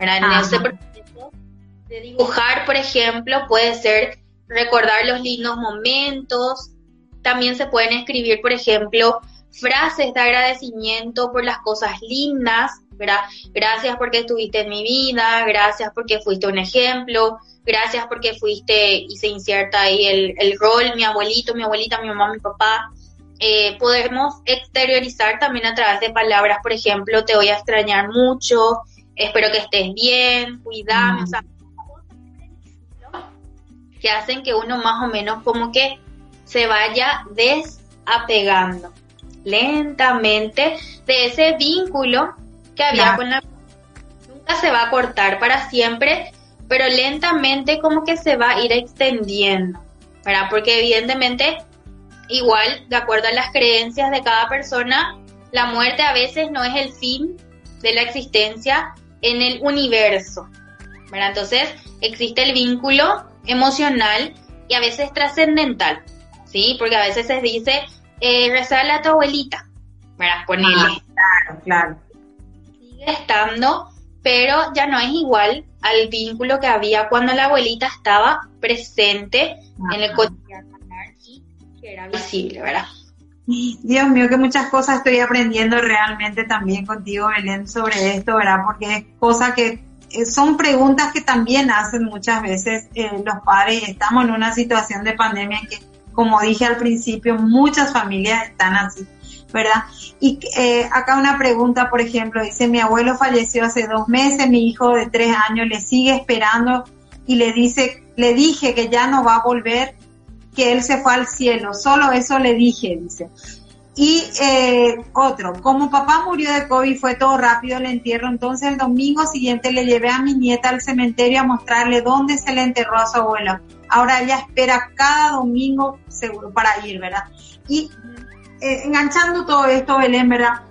En ese proceso de dibujar, por ejemplo, puede ser recordar los lindos momentos, también se pueden escribir, por ejemplo, frases de agradecimiento por las cosas lindas Gracias porque estuviste en mi vida, gracias porque fuiste un ejemplo, gracias porque fuiste y se inserta ahí el, el rol, mi abuelito, mi abuelita, mi mamá, mi papá. Eh, podemos exteriorizar también a través de palabras, por ejemplo, te voy a extrañar mucho, espero que estés bien, cuidame, que hacen que uno más o menos como que se vaya desapegando lentamente de ese vínculo que había con la... Nunca se va a cortar para siempre, pero lentamente como que se va a ir extendiendo, ¿verdad? Porque evidentemente, igual, de acuerdo a las creencias de cada persona, la muerte a veces no es el fin de la existencia en el universo, ¿verdad? Entonces, existe el vínculo emocional y a veces trascendental, ¿sí? Porque a veces se dice, eh, rezarle a tu abuelita, ¿verdad? Ponele. claro, claro estando, pero ya no es igual al vínculo que había cuando la abuelita estaba presente en el cotidiano que era visible, ¿verdad? Dios mío, que muchas cosas estoy aprendiendo realmente también contigo, Belén, sobre esto, ¿verdad? Porque es cosa que eh, son preguntas que también hacen muchas veces eh, los padres. Estamos en una situación de pandemia que, como dije al principio, muchas familias están así. ¿verdad? Y eh, acá una pregunta, por ejemplo, dice, mi abuelo falleció hace dos meses, mi hijo de tres años le sigue esperando y le dice, le dije que ya no va a volver, que él se fue al cielo, solo eso le dije, dice. Y eh, otro, como papá murió de COVID, fue todo rápido el entierro, entonces el domingo siguiente le llevé a mi nieta al cementerio a mostrarle dónde se le enterró a su abuelo. Ahora ella espera cada domingo seguro para ir, ¿verdad? Y eh, enganchando todo esto, Belén, ¿verdad?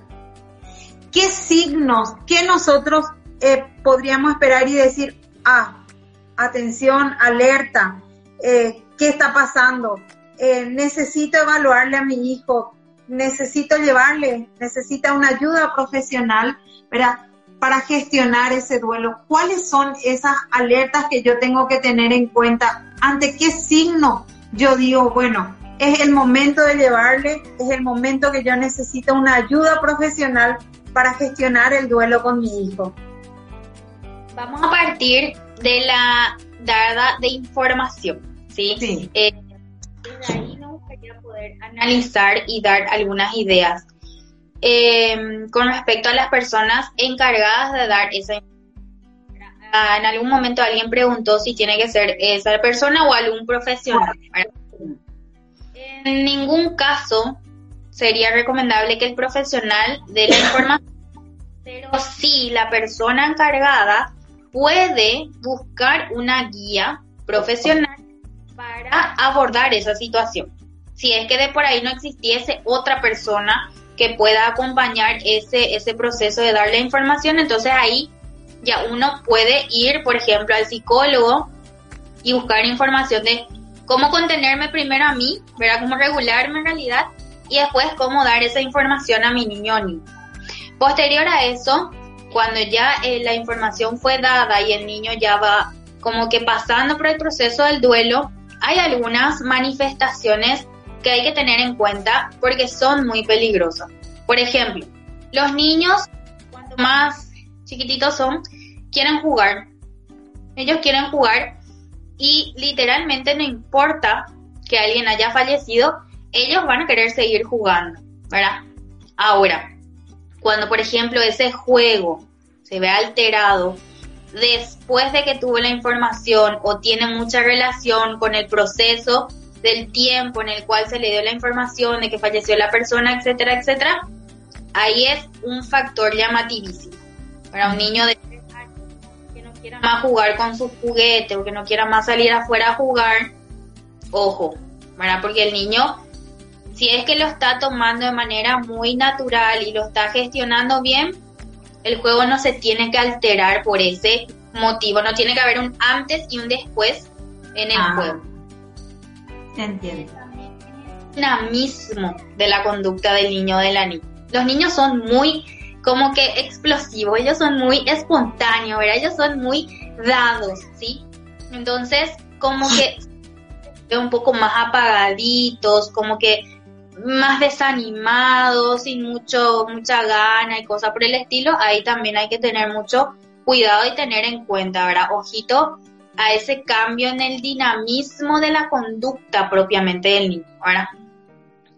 ¿Qué signos, qué nosotros eh, podríamos esperar y decir, ah, atención, alerta, eh, ¿qué está pasando? necesito evaluarle a mi hijo, necesito llevarle, necesita una ayuda profesional, ¿verdad? Para gestionar ese duelo. ¿Cuáles son esas alertas que yo tengo que tener en cuenta? ¿Ante qué signo yo digo, bueno, es el momento de llevarle, es el momento que yo necesito una ayuda profesional para gestionar el duelo con mi hijo? Vamos a partir de la dada de información, ¿sí? Sí. Eh, desde ahí me gustaría poder analizar y dar algunas ideas eh, con respecto a las personas encargadas de dar esa información. Ah, En algún momento alguien preguntó si tiene que ser esa persona o algún profesional. En ningún caso sería recomendable que el profesional dé la información, pero sí la persona encargada puede buscar una guía profesional para abordar esa situación. Si es que de por ahí no existiese otra persona que pueda acompañar ese, ese proceso de dar la información, entonces ahí ya uno puede ir, por ejemplo, al psicólogo y buscar información de cómo contenerme primero a mí, ¿verdad? Cómo regularme en realidad y después cómo dar esa información a mi niño o niña. Posterior a eso, cuando ya eh, la información fue dada y el niño ya va como que pasando por el proceso del duelo, hay algunas manifestaciones que hay que tener en cuenta porque son muy peligrosas. Por ejemplo, los niños, cuanto más chiquititos son, quieren jugar. Ellos quieren jugar y literalmente no importa que alguien haya fallecido, ellos van a querer seguir jugando, ¿verdad? Ahora, cuando por ejemplo ese juego se ve alterado después de que tuvo la información o tiene mucha relación con el proceso del tiempo en el cual se le dio la información de que falleció la persona, etcétera, etcétera, ahí es un factor llamativísimo. Para un niño de que no quiera más jugar con sus juguetes o que no quiera más salir afuera a jugar, ojo, ¿verdad? Porque el niño, si es que lo está tomando de manera muy natural y lo está gestionando bien, el juego no se tiene que alterar por ese motivo, no tiene que haber un antes y un después en el Ah. juego. Entiendo. dinamismo de la conducta del niño o de la niña. Los niños son muy como que explosivos, ellos son muy espontáneos, ¿verdad? Ellos son muy dados, ¿sí? Entonces, como que [laughs] un poco más apagaditos, como que más desanimados, sin mucho, mucha gana y cosas por el estilo, ahí también hay que tener mucho cuidado y tener en cuenta, ¿verdad? Ojito a ese cambio en el dinamismo de la conducta propiamente del niño, ¿verdad?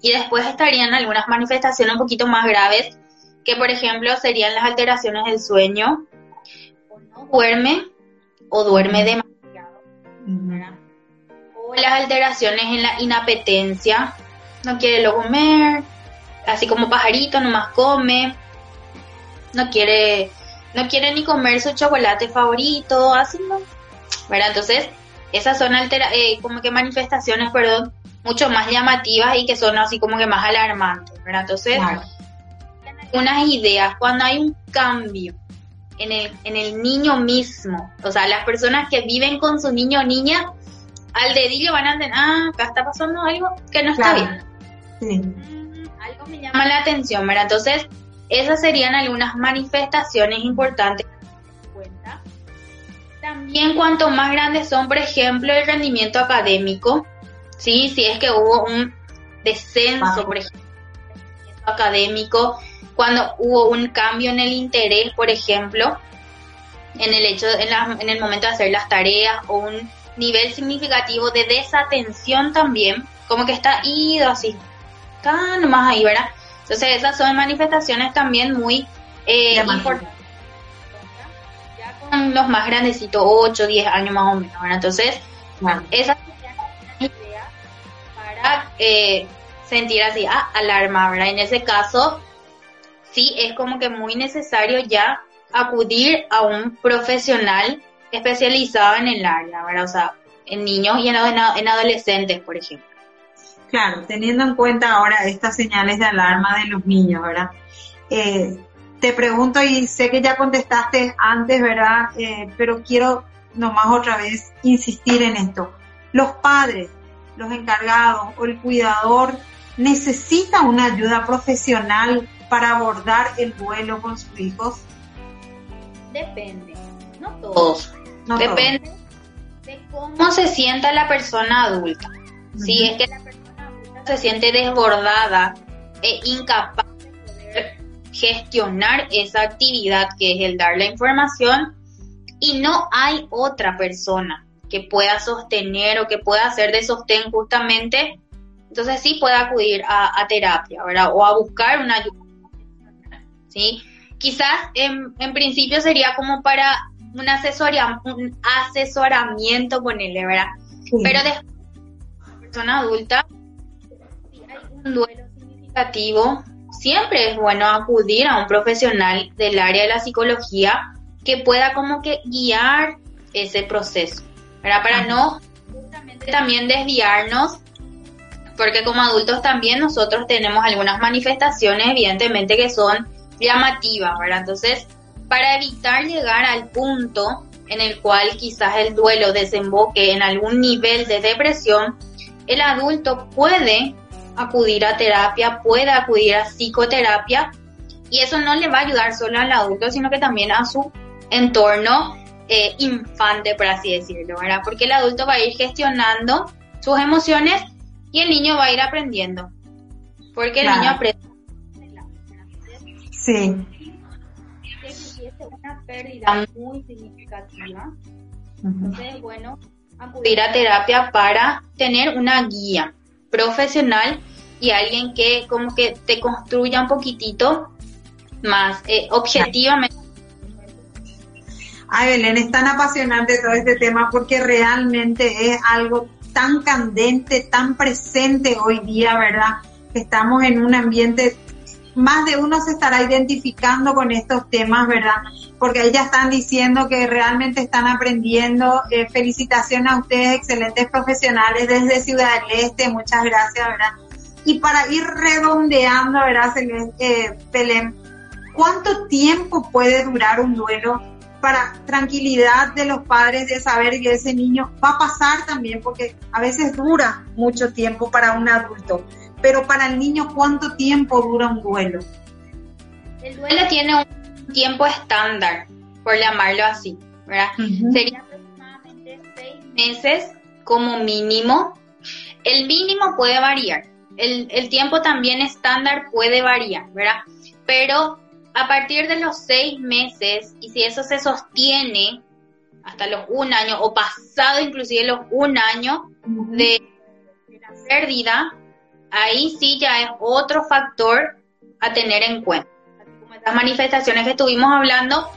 Y después estarían algunas manifestaciones un poquito más graves, que por ejemplo serían las alteraciones del sueño, o no duerme, o duerme demasiado. O las alteraciones en la inapetencia, no quiere lo comer, así como pajarito, nomás come, no quiere, no quiere ni comer su chocolate favorito, así no, ¿verdad? Entonces, esas son altera eh, como que manifestaciones, perdón, mucho más llamativas y que son así como que más alarmantes, ¿verdad? Entonces, Claro. unas ideas, cuando hay un cambio en el, en el niño mismo, o sea, las personas que viven con su niño o niña, al dedillo van a entender, ah, acá está pasando algo que no está bien. Sí. Mm, algo me llama la atención, ¿verdad? Entonces, esas serían algunas manifestaciones importantes cuenta. También cuanto más grandes son, por ejemplo, el rendimiento académico, ¿sí? Si es que hubo un descenso, por ejemplo, rendimiento académico, cuando hubo un cambio en el interés, por ejemplo, en el hecho, en, la- en el momento de hacer las tareas, o un nivel significativo de desatención también, como que está ido así, nomás ahí, ¿verdad? Entonces esas son manifestaciones también muy eh, importantes. Ya con los más grandecitos, 8, 10 años más o menos, ¿verdad? Entonces, Claro. esas ideas para eh, sentir así, ah, alarma, ¿verdad? En ese caso, sí es como que muy necesario ya acudir a un profesional especializado en el área, ¿verdad? O sea, en niños y en adolescentes, por ejemplo. Claro, teniendo en cuenta ahora estas señales de alarma de los niños, ¿verdad? Eh, te pregunto y sé que ya contestaste antes, ¿verdad? Eh, pero quiero nomás otra vez insistir en esto. Los padres, los encargados o el cuidador necesita una ayuda profesional para abordar el duelo con sus hijos. Depende, no todos. No Depende de cómo se sienta la persona adulta. Si es que la persona se siente desbordada e incapaz de poder gestionar esa actividad que es el dar la información y no hay otra persona que pueda sostener o que pueda hacer de sostén justamente, entonces sí puede acudir a, terapia, ¿verdad? O a buscar una ayuda. ¿Sí? Quizás en, en principio sería como para un, asesoria, un asesoramiento, ponerle, ¿verdad? Pero después, persona adulta, un duelo significativo, siempre es bueno acudir a un profesional del área de la psicología que pueda como que guiar ese proceso, ¿verdad? Para no justamente también desviarnos, porque como adultos también nosotros tenemos algunas manifestaciones evidentemente que son llamativas, ¿verdad? Entonces, para evitar llegar al punto en el cual quizás el duelo desemboque en algún nivel de depresión, el adulto puede acudir a terapia, puede acudir a psicoterapia y eso no le va a ayudar solo al adulto, sino que también a su entorno eh, infante, por así decirlo, ¿verdad? Porque el adulto va a ir gestionando sus emociones y el niño va a ir aprendiendo. Porque el niño aprende. Sí. una pérdida muy significativa. Entonces, bueno, acudir a terapia para tener una guía profesional y alguien que como que te construya un poquitito más eh, objetivamente. Ay, Belén, es tan apasionante todo este tema porque realmente es algo tan candente, tan presente hoy día, ¿verdad? Estamos en un ambiente, más de uno se estará identificando con estos temas, ¿verdad? porque ahí ya están diciendo que realmente están aprendiendo. Eh, felicitaciones a ustedes, excelentes profesionales desde Ciudad del Este, muchas gracias, ¿verdad? Y para ir redondeando, ¿verdad, eh, Pelén? ¿Cuánto tiempo puede durar un duelo para tranquilidad de los padres de saber que ese niño va a pasar también? Porque a veces dura mucho tiempo para un adulto, pero para el niño, ¿cuánto tiempo dura un duelo? El duelo tiene un tiempo estándar, por llamarlo así, ¿verdad? Sería aproximadamente seis meses como mínimo. El mínimo puede variar. El, el tiempo también estándar puede variar, ¿verdad? Pero a partir de los seis meses, y si eso se sostiene hasta los un año, o pasado inclusive los un año de, de la pérdida, ahí sí ya es otro factor a tener en cuenta. Las manifestaciones que estuvimos hablando,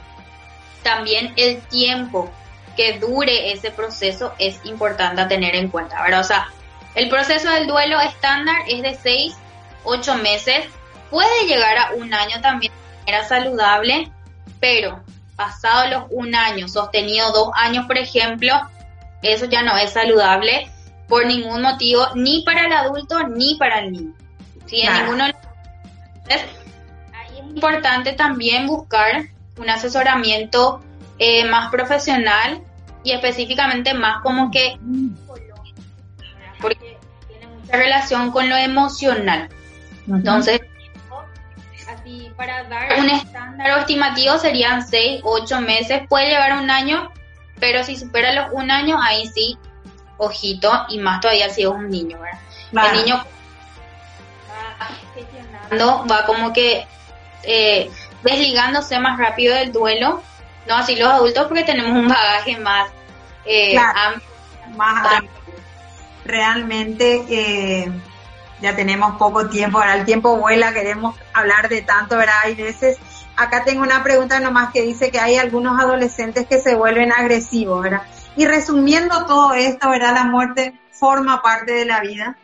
también el tiempo que dure ese proceso es importante a tener en cuenta, ¿verdad? O sea, el proceso del duelo estándar es de 6, 8 meses, puede llegar a un año también era saludable, pero pasado los un año, sostenido dos años, por ejemplo, eso ya no es saludable por ningún motivo, ni para el adulto ni para el niño. Si en ninguno importante también buscar un asesoramiento eh, más profesional y específicamente más como que porque tiene mucha relación con lo emocional. Entonces, así para dar un estándar estimativo serían 6, 8 meses, puede llegar a un año, pero si supera los un año, ahí sí, ojito, y más todavía si es un niño, ¿verdad? El niño va va como que eh, desligándose más rápido del duelo, no así los adultos porque tenemos un bagaje más eh, amplio. Más Realmente eh, ya tenemos poco tiempo, ahora el tiempo vuela, queremos hablar de tanto, ¿verdad? Hay veces, acá tengo una pregunta nomás que dice que hay algunos adolescentes que se vuelven agresivos, ¿verdad? Y resumiendo todo esto, ¿verdad? La muerte forma parte de la vida,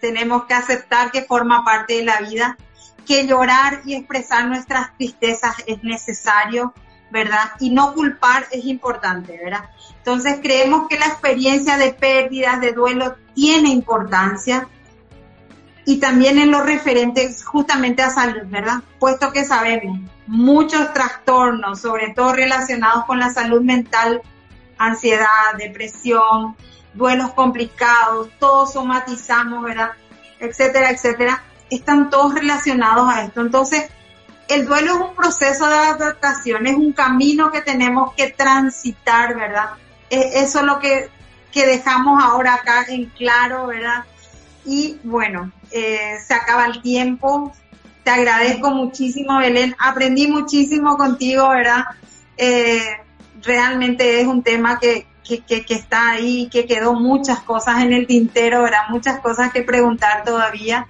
tenemos que aceptar que forma parte de la vida que llorar y expresar nuestras tristezas es necesario, ¿verdad? Y no culpar es importante, ¿verdad? Entonces creemos que la experiencia de pérdidas, de duelo, tiene importancia y también en lo referente justamente a salud, ¿verdad? Puesto que sabemos muchos trastornos, sobre todo relacionados con la salud mental, ansiedad, depresión, duelos complicados, todos somatizamos, ¿verdad? Etcétera, etcétera están todos relacionados a esto. Entonces, el duelo es un proceso de adaptación, es un camino que tenemos que transitar, ¿verdad? E, eso es lo que, que dejamos ahora acá en claro, ¿verdad? Y bueno, eh, se acaba el tiempo. Te agradezco muchísimo, Belén. Aprendí muchísimo contigo, ¿verdad? Eh, realmente es un tema que, que, que, está ahí, que quedó muchas cosas en el tintero, ¿verdad? Muchas cosas que preguntar todavía.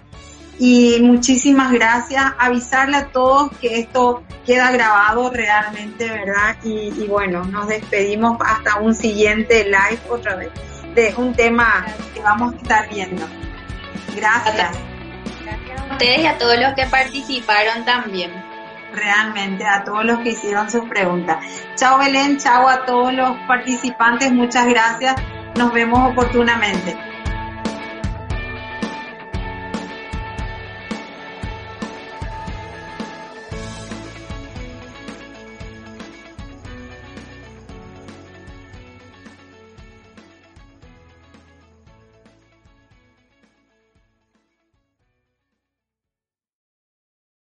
Y muchísimas gracias. Avisarle a todos que esto queda grabado realmente, ¿verdad? Y, y bueno, nos despedimos hasta un siguiente live otra vez de un tema que vamos a estar viendo. Gracias. Gracias a ustedes y a todos los que participaron también. Realmente, a todos los que hicieron sus preguntas. Chao Belén, chao a todos los participantes, muchas gracias. Nos vemos oportunamente.